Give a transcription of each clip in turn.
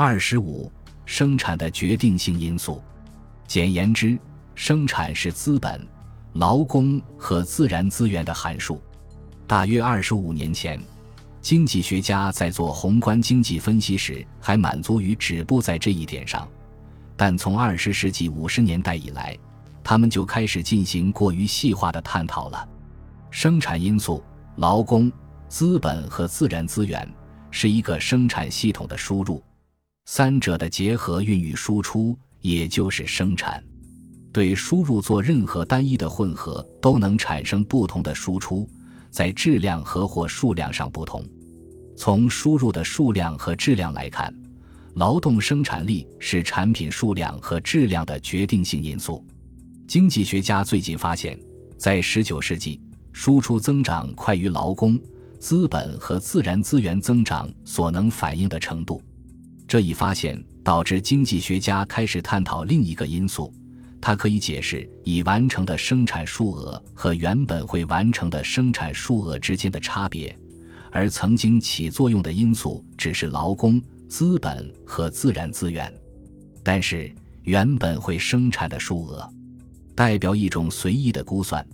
二十五，生产的决定性因素。简言之，生产是资本、劳工和自然资源的函数。大约二十五年前，经济学家在做宏观经济分析时还满足于止步在这一点上，但从二十世纪五十年代以来，他们就开始进行过于细化的探讨了。生产因素、劳工、资本和自然资源是一个生产系统的输入。三者的结合孕育输出，也就是生产。对输入做任何单一的混合，都能产生不同的输出，在质量和或数量上不同。从输入的数量和质量来看，劳动生产力是产品数量和质量的决定性因素。经济学家最近发现，在19世纪，输出增长快于劳工、资本和自然资源增长所能反映的程度。这一发现导致经济学家开始探讨另一个因素，它可以解释已完成的生产数额和原本会完成的生产数额之间的差别，而曾经起作用的因素只是劳工、资本和自然资源。但是，原本会生产的数额，代表一种随意的估算，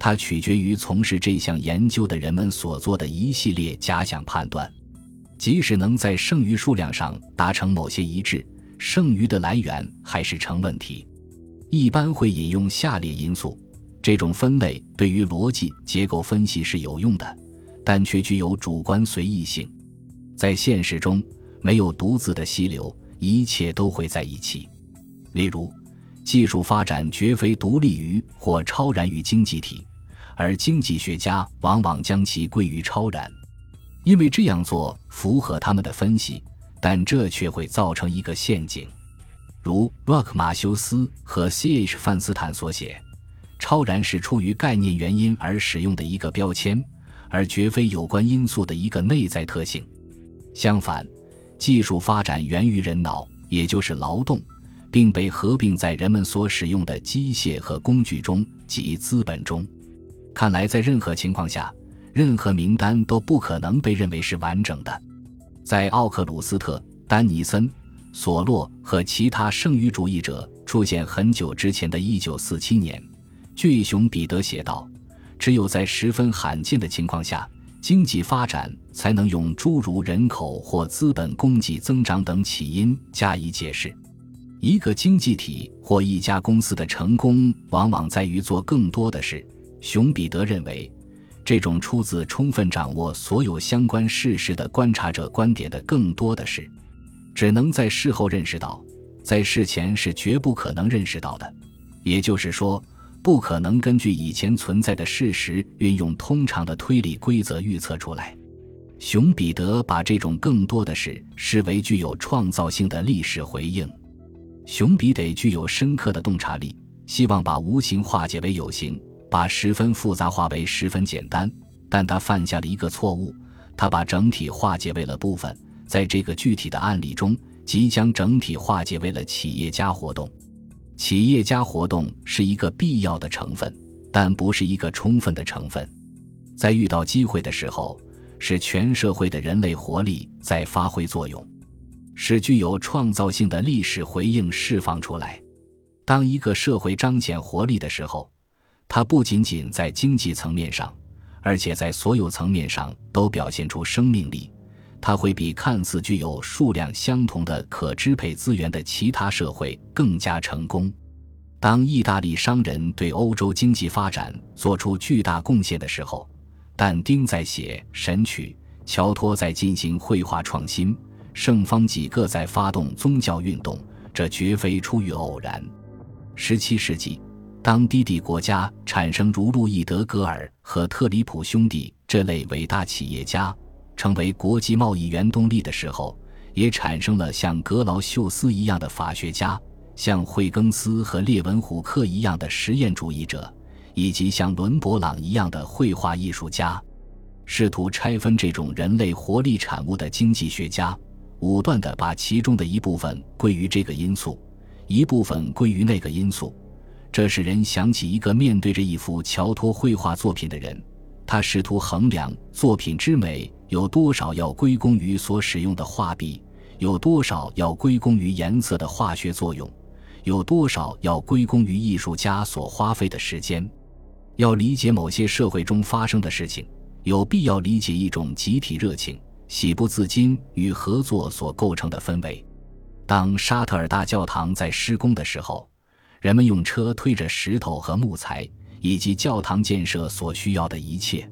它取决于从事这项研究的人们所做的一系列假想判断。即使能在剩余数量上达成某些一致，剩余的来源还是成问题。一般会引用下列因素：这种分类对于逻辑结构分析是有用的，但却具有主观随意性。在现实中，没有独自的溪流，一切都会在一起。例如，技术发展绝非独立于或超然于经济体，而经济学家往往将其归于超然。因为这样做符合他们的分析，但这却会造成一个陷阱，如 Rock 马修斯和 C.H. 范斯坦所写：“超然是出于概念原因而使用的一个标签，而绝非有关因素的一个内在特性。相反，技术发展源于人脑，也就是劳动，并被合并在人们所使用的机械和工具中及资本中。看来，在任何情况下。”任何名单都不可能被认为是完整的。在奥克鲁斯特、丹尼森、索洛和其他剩余主义者出现很久之前的一九四七年，巨熊彼得写道：“只有在十分罕见的情况下，经济发展才能用诸如人口或资本供给增长等起因加以解释。一个经济体或一家公司的成功，往往在于做更多的事。”熊彼得认为。这种出自充分掌握所有相关事实的观察者观点的更多的是，只能在事后认识到，在事前是绝不可能认识到的。也就是说，不可能根据以前存在的事实运用通常的推理规则预测出来。熊彼得把这种更多的是视为具有创造性的历史回应。熊彼得具有深刻的洞察力，希望把无形化解为有形。把十分复杂化为十分简单，但他犯下了一个错误，他把整体化解为了部分。在这个具体的案例中，即将整体化解为了企业家活动。企业家活动是一个必要的成分，但不是一个充分的成分。在遇到机会的时候，是全社会的人类活力在发挥作用，使具有创造性的历史回应释放出来。当一个社会彰显活力的时候，它不仅仅在经济层面上，而且在所有层面上都表现出生命力。它会比看似具有数量相同的可支配资源的其他社会更加成功。当意大利商人对欧洲经济发展做出巨大贡献的时候，但丁在写《神曲》，乔托在进行绘画创新，圣方几个在发动宗教运动，这绝非出于偶然。十七世纪。当低地国家产生如路易德格尔和特里普兄弟这类伟大企业家，成为国际贸易原动力的时候，也产生了像格劳秀斯一样的法学家，像惠更斯和列文虎克一样的实验主义者，以及像伦勃朗一样的绘画艺术家。试图拆分这种人类活力产物的经济学家，武断地把其中的一部分归于这个因素，一部分归于那个因素。这使人想起一个面对着一幅乔托绘画作品的人，他试图衡量作品之美有多少要归功于所使用的画笔，有多少要归功于颜色的化学作用，有多少要归功于艺术家所花费的时间。要理解某些社会中发生的事情，有必要理解一种集体热情、喜不自禁与合作所构成的氛围。当沙特尔大教堂在施工的时候，人们用车推着石头和木材，以及教堂建设所需要的一切。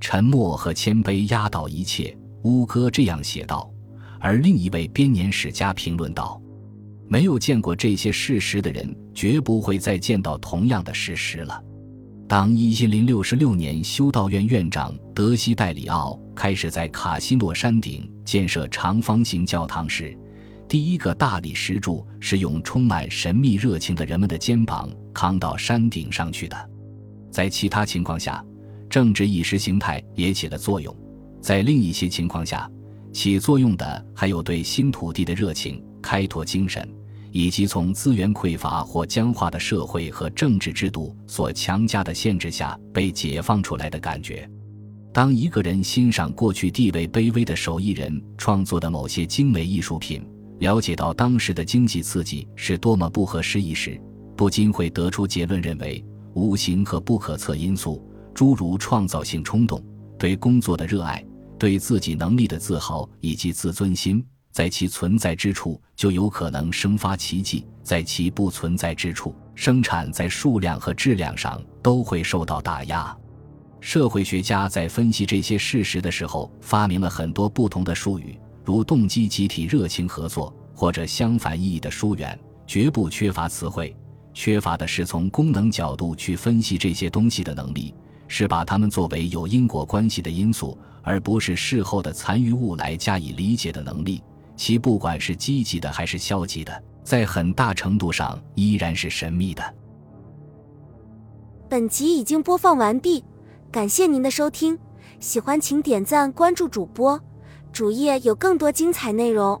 沉默和谦卑压倒一切。乌哥这样写道。而另一位编年史家评论道：“没有见过这些事实的人，绝不会再见到同样的事实了。”当一千零六十六年修道院院长德西戴里奥开始在卡西诺山顶建设长方形教堂时，第一个大理石柱是用充满神秘热情的人们的肩膀扛到山顶上去的。在其他情况下，政治意识形态也起了作用；在另一些情况下，起作用的还有对新土地的热情、开拓精神，以及从资源匮乏或僵化的社会和政治制度所强加的限制下被解放出来的感觉。当一个人欣赏过去地位卑微的手艺人创作的某些精美艺术品，了解到当时的经济刺激是多么不合时宜时，不禁会得出结论：认为无形和不可测因素，诸如创造性冲动、对工作的热爱。对自己能力的自豪以及自尊心，在其存在之处就有可能生发奇迹；在其不存在之处，生产在数量和质量上都会受到打压。社会学家在分析这些事实的时候，发明了很多不同的术语，如动机、集体、热情、合作，或者相反意义的疏远。绝不缺乏词汇，缺乏的是从功能角度去分析这些东西的能力。是把它们作为有因果关系的因素，而不是事后的残余物来加以理解的能力。其不管是积极的还是消极的，在很大程度上依然是神秘的。本集已经播放完毕，感谢您的收听。喜欢请点赞关注主播，主页有更多精彩内容。